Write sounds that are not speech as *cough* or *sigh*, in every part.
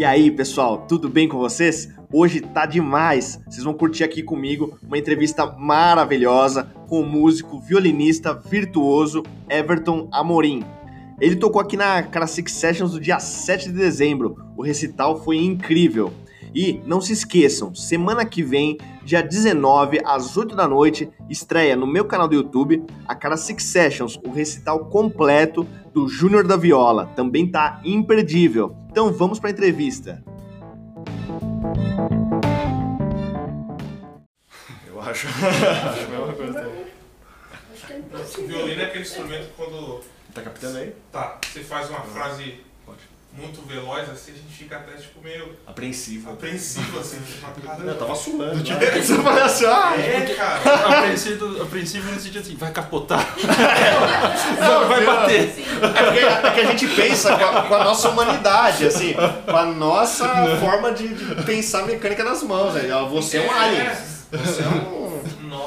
E aí, pessoal, tudo bem com vocês? Hoje tá demais. Vocês vão curtir aqui comigo uma entrevista maravilhosa com o músico violinista virtuoso Everton Amorim. Ele tocou aqui na Six Sessions no dia 7 de dezembro. O recital foi incrível. E não se esqueçam, semana que vem, dia 19, às 8 da noite, estreia no meu canal do YouTube a Cara Six Sessions, o recital completo do Júnior da Viola. Também tá imperdível. Então vamos para a entrevista. Eu acho. *laughs* acho a mesma coisa também. O violino é aquele instrumento que quando Tá captando aí? tá, você faz uma frase Pode. Muito veloz, assim, a gente fica até tipo meio Apreensivo. apreensivo, assim, *laughs* tipo, caramba. Eu tava suando. Tipo, né? Você fala assim, ah, É, cara. A princípio, no sentido assim, vai capotar, *laughs* não, vai não. bater. É porque, é que a gente pensa com a, com a nossa humanidade, assim, com a nossa forma de, de pensar mecânica nas mãos. Né? Você é um alien. Você é um.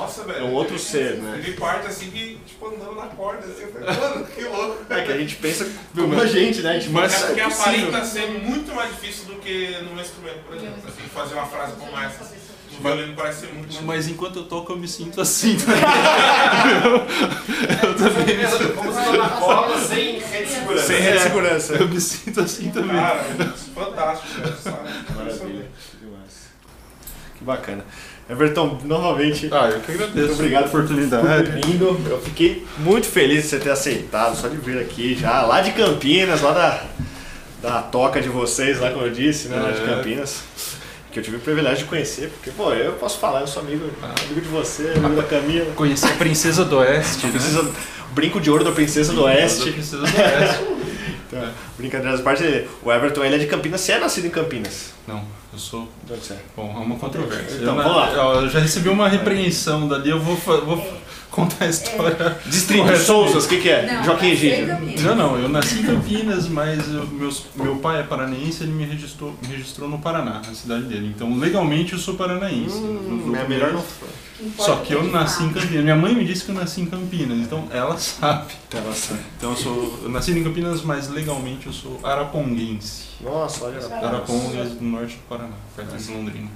Nossa, velho. É um outro Ele- ser, né? Ele parte assim e, tipo, andando na corda, assim, eu falei, mano, que louco. É que a gente pensa como a gente, né? A gente Mas- É porque é aparenta ser muito mais difícil do que no instrumento, por exemplo. Assim, fazer uma frase como essa. No violino parece ser muito mais Mas enquanto eu toco, eu me sinto assim. tá *laughs* eu também me sinto, Como se na cola sem rede de segurança. Sem rede de segurança. eu me sinto assim também. Cara, fantástico, sabe? Maravilha. Demais. Que bacana. Everton, novamente, Ah, eu que agradeço. Muito obrigado a oportunidade. por vindo. Eu fiquei muito feliz de você ter aceitado, só de vir aqui já, lá de Campinas, lá da, da toca de vocês, lá como eu disse, né? Lá de É. Campinas. Que eu tive o privilégio de conhecer, porque, pô, eu posso falar, eu sou amigo, amigo de você, amigo da Camila. Conheci a Princesa do Oeste. né? Princesa, o brinco de ouro da Princesa do Oeste. Princesa do Oeste. *laughs* Então, brincadeiras à parte, o Everton ele é de Campinas. Você é nascido em Campinas? Não, eu sou. É? Bom, é uma controvérsia. Então, eu, vamos lá. Eu, já recebi uma repreensão dali, eu vou, vou contar a história. Distrito correta. Souzas, o que, que é? Não, Joaquim em Egídio. Não, não, eu nasci em Campinas, mas eu- meus, meu pai é paranaense, ele me registrou, me registrou no Paraná, na cidade dele. Então, legalmente, eu sou paranaense. Hum, é melhor não. Só que eu é nasci em. Campinas. Minha mãe me disse que eu nasci em Campinas, então ela sabe. Ela sabe. Então, eu sou. Eu nasci em Campinas, mas legalmente eu sou araponguense. Nossa, olha. Arapongas do norte do Paraná, perto de Londrina.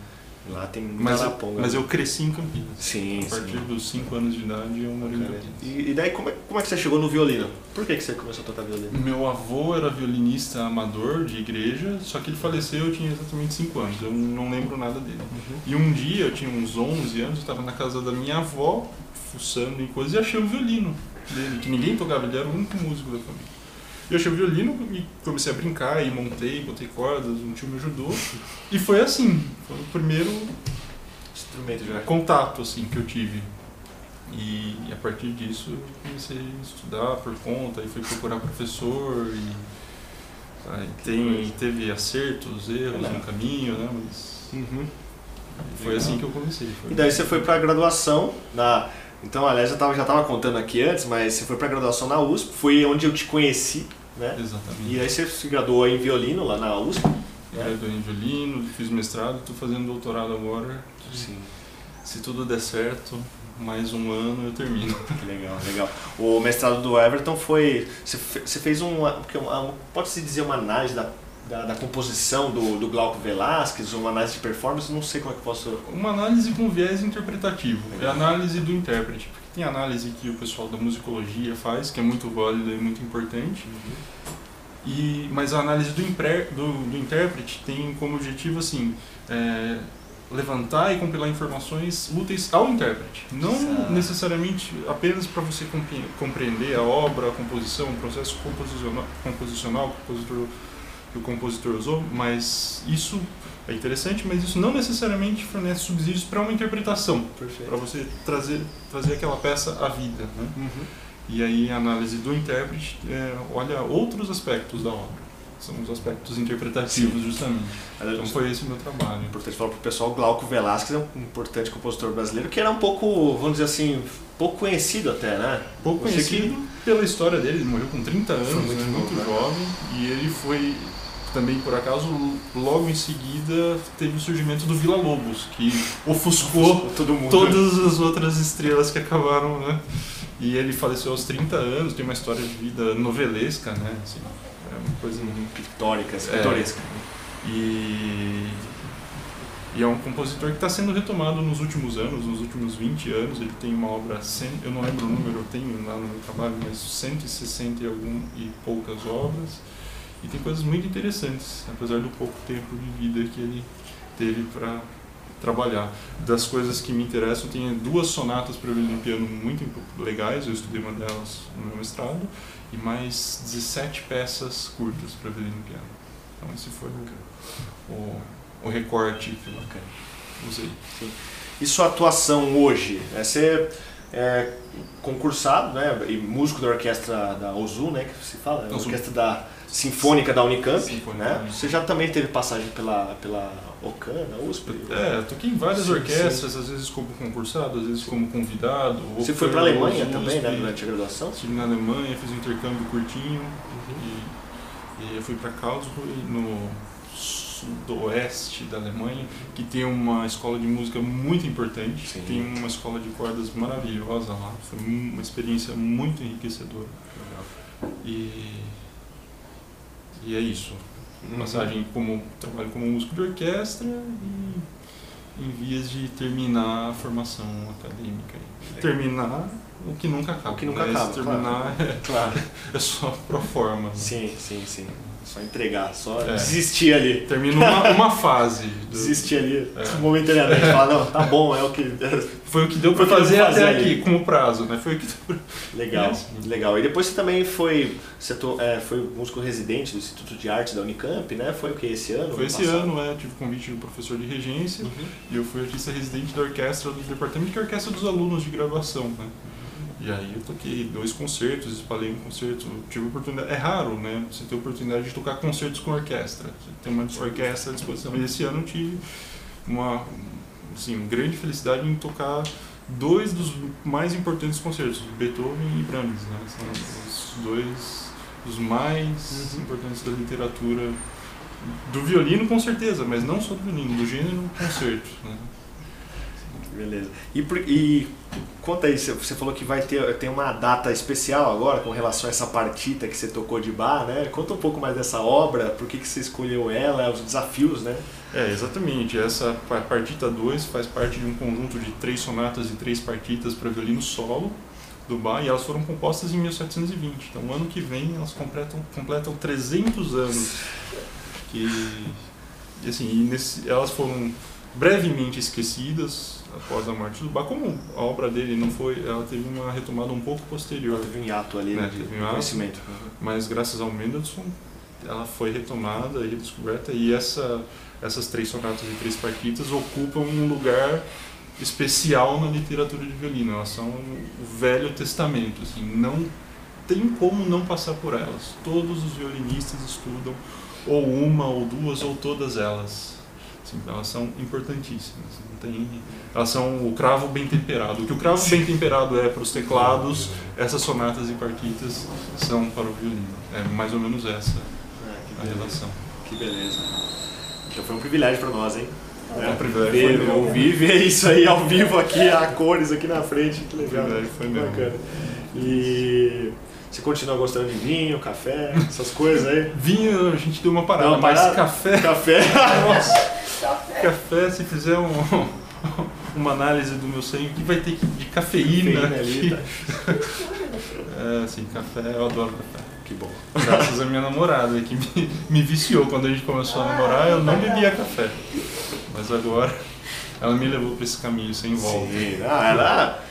Lá tem Mas, eu- Araponga. mas eu cresci em Campinas. Sim, A partir sim. dos 5 anos de idade eu morei em Campinas. E, e daí, como é, como é que você chegou no violino? Por que, que você começou a tocar violino? Meu avô era violinista amador de igreja, só que ele faleceu eu tinha exatamente 5 anos, eu não lembro nada dele. E um dia, eu tinha uns 11 anos, eu estava na casa da minha avó, fuçando em coisas, e achei o violino dele, que ninguém tocava, ele era o único músico da família. E eu achei o violino e comecei a brincar, e montei, botei cordas, um tio me ajudou. E foi assim, foi o primeiro Instrumento já. contato assim que eu tive. E a partir disso eu comecei a estudar por conta e fui procurar professor e aí, tem, teve acertos, erros no caminho, né? Mas Uhum. foi assim que eu comecei. Foi. E daí você foi pra graduação na. Então, aliás, eu tava, já tava contando aqui antes, mas você foi pra graduação na USP, foi onde eu te conheci, né? Exatamente. E aí você se graduou em violino lá na USP. Eu graduei em violino, fiz mestrado, estou fazendo doutorado agora. Sim. Se tudo der certo, mais um ano eu termino. *laughs* Que legal, legal. O mestrado do Everton foi. Você fe- você fez um. Pode-se dizer uma análise da, da, da composição do, do Glauco Velasquez, uma análise de performance, não sei como é que posso. Uma análise com viés interpretativo. É a análise do intérprete. Porque tem análise que o pessoal da musicologia faz, que é muito válida e muito importante. E, mas a análise do, impre- do, do intérprete tem como objetivo assim é, levantar e compilar informações úteis ao intérprete. Não Certo. necessariamente apenas para você compre- compreender a obra, a composição, o processo composicional, composicional compositor, que o compositor usou, mas isso é interessante, mas isso não necessariamente fornece subsídios para uma interpretação, para você trazer, trazer aquela peça à vida. Né? Uhum. E aí a análise do intérprete é, olha outros aspectos da obra. São os aspectos interpretativos, justamente. Então foi esse o meu trabalho. É importante falar pro pessoal, Glauco Velasquez é um importante compositor brasileiro que era um pouco, vamos dizer assim, pouco conhecido até, né? Pouco Eu sei que- conhecido pela história dele, ele morreu com 30 anos, Foi muito, né, muito né? jovem, e ele foi também, por acaso, logo em seguida teve o surgimento do Vila Lobos, que ofuscou *laughs* todo mundo. todas as outras estrelas que acabaram, né? E ele faleceu aos 30 anos, tem uma história de vida novelesca, né? Assim, é uma coisa muito Pictóricas, É. pitoresca. E, e é um compositor que está sendo retomado nos últimos anos, nos últimos 20 anos. Ele tem uma obra, eu não lembro o número, eu tenho lá no meu trabalho, mas 160 e, algum, e poucas obras. E tem coisas muito interessantes, apesar do pouco tempo de vida que ele teve para trabalhar. Das coisas que me interessam, tem duas sonatas para violino e piano muito legais, eu estudei uma delas no meu mestrado, e mais 17 peças curtas para violino e piano. Então esse foi o, o, o recorte que eu usei. Sim. E sua atuação hoje? É, você é concursado, né, e músico da orquestra da OZU, né, que se fala, Ozu. orquestra da Sinfônica da Unicamp, Sinfônica né? Você já também teve passagem pela, pela OCAN, USP? É, toquei em várias sim, orquestras, sim. às vezes como concursado, às vezes como convidado. Você foi para a Alemanha USP, também, né, durante a graduação? Estive na Alemanha, fiz um intercâmbio curtinho uhum. e, e eu fui para Karlsruhe, no sudoeste da Alemanha, que tem uma escola de música muito importante, sim. tem uma escola de cordas maravilhosa lá, foi uma experiência muito enriquecedora. E e é isso. Uhum. Passagem como trabalho como músico de orquestra e em vias de terminar a formação acadêmica. Terminar o que nunca acaba. O que nunca acaba. Terminar claro. É, *laughs* claro. é só pro forma. Né? Sim, sim, sim. Só entregar, só é. desistir ali. Termina uma, *laughs* uma fase. Do... Desistir ali, é. momentaneamente. Falar, não, tá bom, é o que. *laughs* Foi o que deu para fazer, fazer, até ali. aqui, como prazo, né? Foi o que Legal, é. legal. E depois você também foi, você é, foi músico residente do Instituto de Arte da Unicamp, né? Foi o que, esse ano? Foi esse passado? ano, é. Tive convite do professor de regência uhum. e eu fui artista residente da orquestra do departamento de orquestra dos alunos de graduação, né? E aí eu toquei dois concertos, espalhei um concerto, tive oportunidade, é raro, né, você ter oportunidade de tocar concertos com orquestra, você tem uma orquestra à disposição. E esse ano eu tive uma, assim, uma grande felicidade em tocar dois dos mais importantes concertos, Beethoven e Brahms, né, são os dois os mais uhum. importantes da literatura do violino com certeza, mas não só do violino, do gênero concerto, né. Beleza. E, e conta aí, você falou que vai ter tem uma data especial agora com relação a essa partita que você tocou de bar, né? Conta um pouco mais dessa obra, por que, que você escolheu ela, os desafios, né? É, exatamente. Essa partita 2 faz parte de um conjunto de três sonatas e três partitas para violino solo do bar e elas foram compostas em 1720. Então, ano que vem elas completam, completam 300 anos. Que, assim, nesse, elas foram brevemente esquecidas após a morte do Bach, como a obra dele não foi, ela teve uma retomada um pouco posterior. Teve um hiato ali né, de um conhecimento. Mas graças ao Mendelssohn, ela foi retomada e redescoberta e essa, essas três sonatas e três partitas ocupam um lugar especial na literatura de violino. Elas são o Velho Testamento, assim, não tem como não passar por elas. Todos os violinistas estudam ou uma ou duas ou todas elas. Assim, elas são importantíssimas. Tem, elas são o cravo bem temperado. O que o cravo bem temperado é para os teclados, essas sonatas e partitas são para o violino. É mais ou menos essa ah, a relação. Que beleza. Então foi um privilégio para nós, hein? É, um privilégio ver, ouvir, ver isso aí ao vivo aqui, a cores aqui na frente, que legal. Privilégio foi mesmo. Bacana. E você continua gostando de vinho, café, essas coisas aí? Vinho a gente deu uma parada, uma parada mas café. Café. *laughs* Nossa. Café. se fizer um, *laughs* uma análise do meu sangue, que vai ter de cafeína, cafeína ali. Tá. *laughs* é, sim, café, eu adoro café. Que bom. Graças à minha namorada, que me, me viciou quando a gente começou a namorar, eu não bebia café. Mas agora ela me levou para esse caminho sem volta. Sim, ah, ela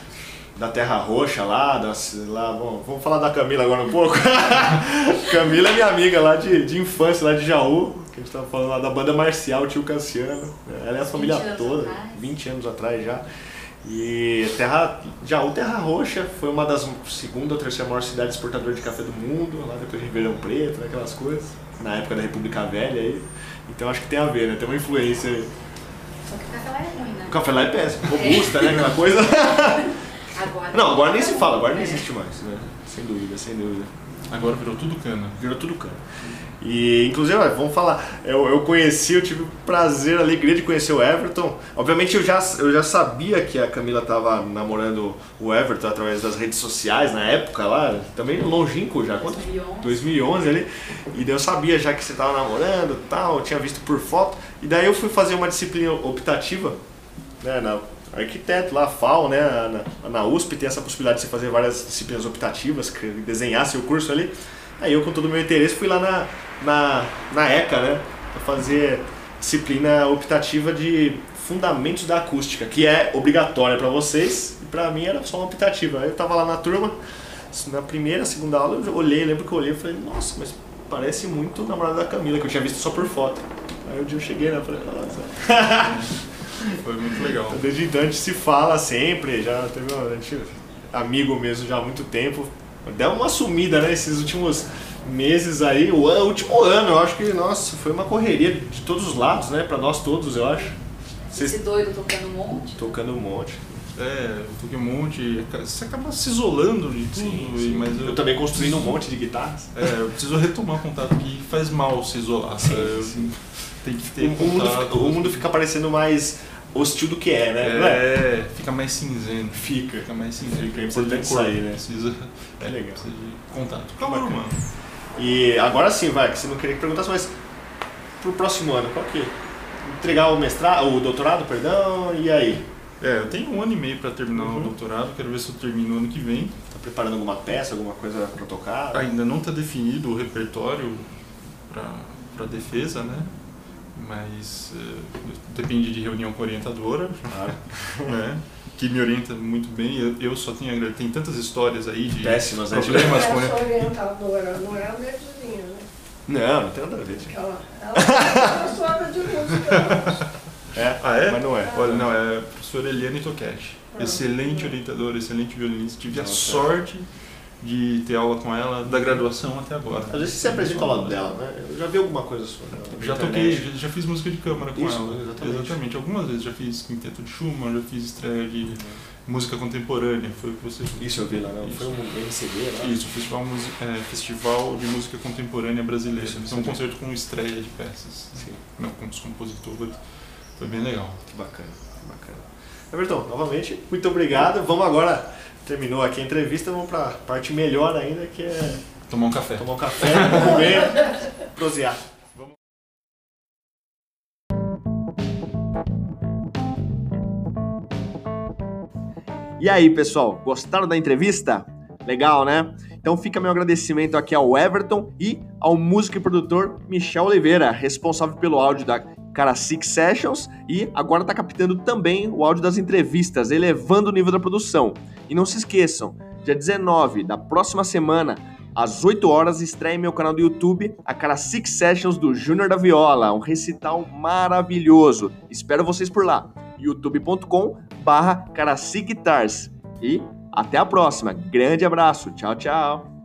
da Terra Roxa lá, da, lá bom, vamos falar da Camila agora um pouco. *laughs* Camila é minha amiga lá de, de infância, lá de Jaú que a gente estava falando lá da banda marcial, tio Cassiano. Ela é a família toda, atrás. 20 anos atrás já. E Terra, Jaú Terra Roxa foi uma das segunda ou terceira maior cidade exportadora de café do mundo, lá depois de Ribeirão Preto, né, aquelas coisas, na época da República Velha aí. Então acho que tem a ver, né? Tem uma influência aí. Só que o café lá é ruim, né? O café lá é péssimo, robusta, né? Aquela coisa. *laughs* Agora não, agora nem se fala, agora nem existe mais, né? Sem dúvida, sem dúvida. Agora virou tudo cana. Virou tudo cana. E, inclusive, vamos falar, eu, eu conheci, eu tive o prazer, a alegria de conhecer o Everton. Obviamente eu já, eu já sabia que a Camila estava namorando o Everton através das redes sociais na época lá, também longínquo já, quanto? 2011. 2011 ali. E daí eu sabia já que você estava namorando e tal, eu tinha visto por foto. E daí eu fui fazer uma disciplina optativa, né, na arquiteto lá, FAO, né, na, na USP tem essa possibilidade de você fazer várias disciplinas optativas, que desenhar seu curso ali. Aí eu, com todo o meu interesse, fui lá na, na, na ECA, né, pra fazer disciplina optativa de fundamentos da acústica, que é obrigatória para vocês, e para mim era só uma optativa. Aí eu tava lá na turma, na primeira, segunda aula, eu olhei, lembro que eu olhei e falei, nossa, mas parece muito o namorado da Camila, que eu tinha visto só por foto. Aí o dia eu cheguei, né, falei, nossa... *laughs* Foi muito legal. Desde então a gente se fala sempre, já teve um, amigo mesmo já há muito tempo. Deu uma sumida, né, esses últimos meses aí, o ano- último ano, eu acho que, nossa, foi uma correria de todos os lados, né, pra nós todos, eu acho. Vocês Esse doido tocando um monte. tocando um monte. É, eu toquei um monte, você acaba se isolando de tudo, e- mas eu, Eu também construindo um monte de guitarras. É, eu preciso retomar contato que faz mal se isolar, sabe? Eu- Tem que ter O mundo, contato. fica, o mundo fica parecendo mais hostil do que é, né? É? É, fica mais cinzento. Fica. Fica mais cinzento. Fica, é importante aí, né? Precisa, *laughs* é, legal. precisa de contato. Calma, Bacana. mano. E agora sim, vai, que você não queria que perguntasse, mas pro próximo ano, qual que? Entregar o mestrado, o doutorado, perdão, e aí? É, eu tenho um ano e meio pra terminar Uhum. o doutorado, quero ver se eu termino ano que vem. Tá preparando alguma peça, alguma coisa pra tocar? Ainda não está definido o repertório para defesa, né? Mas eh, depende de reunião com a orientadora, Claro. *laughs* né? Que me orienta muito bem. Eu, eu só tenho a tem tantas histórias aí de Péssimas, né? problemas Era com sua orientadora, não era minha vizinha, né? Não, não tem nada a ver. ela, ela era professora de música. É, *laughs* Ah, é? mas não é. Olha, não, é a professora Eliane Tokeshi. Ah. Excelente orientadora, excelente violinista. Tive a sorte de ter aula com ela da graduação até agora. Às vezes você apresenta ao lado dela, né? Eu já vi alguma coisa sua. né? Na Já toquei, já, já fiz música de câmara com Isso, ela. exatamente. Algumas vezes já fiz quinteto de Schumann, já fiz estreia de música contemporânea. Foi o que você Isso eu vi lá, não? Isso. Foi um MCD lá? Isso, Festival, Musi- é, Festival de Música Contemporânea Brasileira. Isso, Então, um concerto com estreia de peças. Sim. Não, com os compositores. Foi bem legal. Que bacana, que bacana. Everton, novamente, muito obrigado. Vamos agora, terminou aqui a entrevista, vamos pra parte melhor ainda, que é Tomar um café. tomar um café, comer, prosear. E aí, pessoal, gostaram da entrevista? Legal, né? Então fica meu agradecimento aqui ao Everton e ao músico e produtor Michel Oliveira, responsável pelo áudio da Cara Six Sessions e agora está captando também o áudio das entrevistas, elevando o nível da produção. E não se esqueçam, dia 19 da próxima semana, às 8 horas, estreia em meu canal do YouTube a Cara Six Sessions do Júnior da Viola, um recital maravilhoso. Espero vocês por lá. youtube.com barra. E até a próxima. Grande abraço. Tchau, tchau.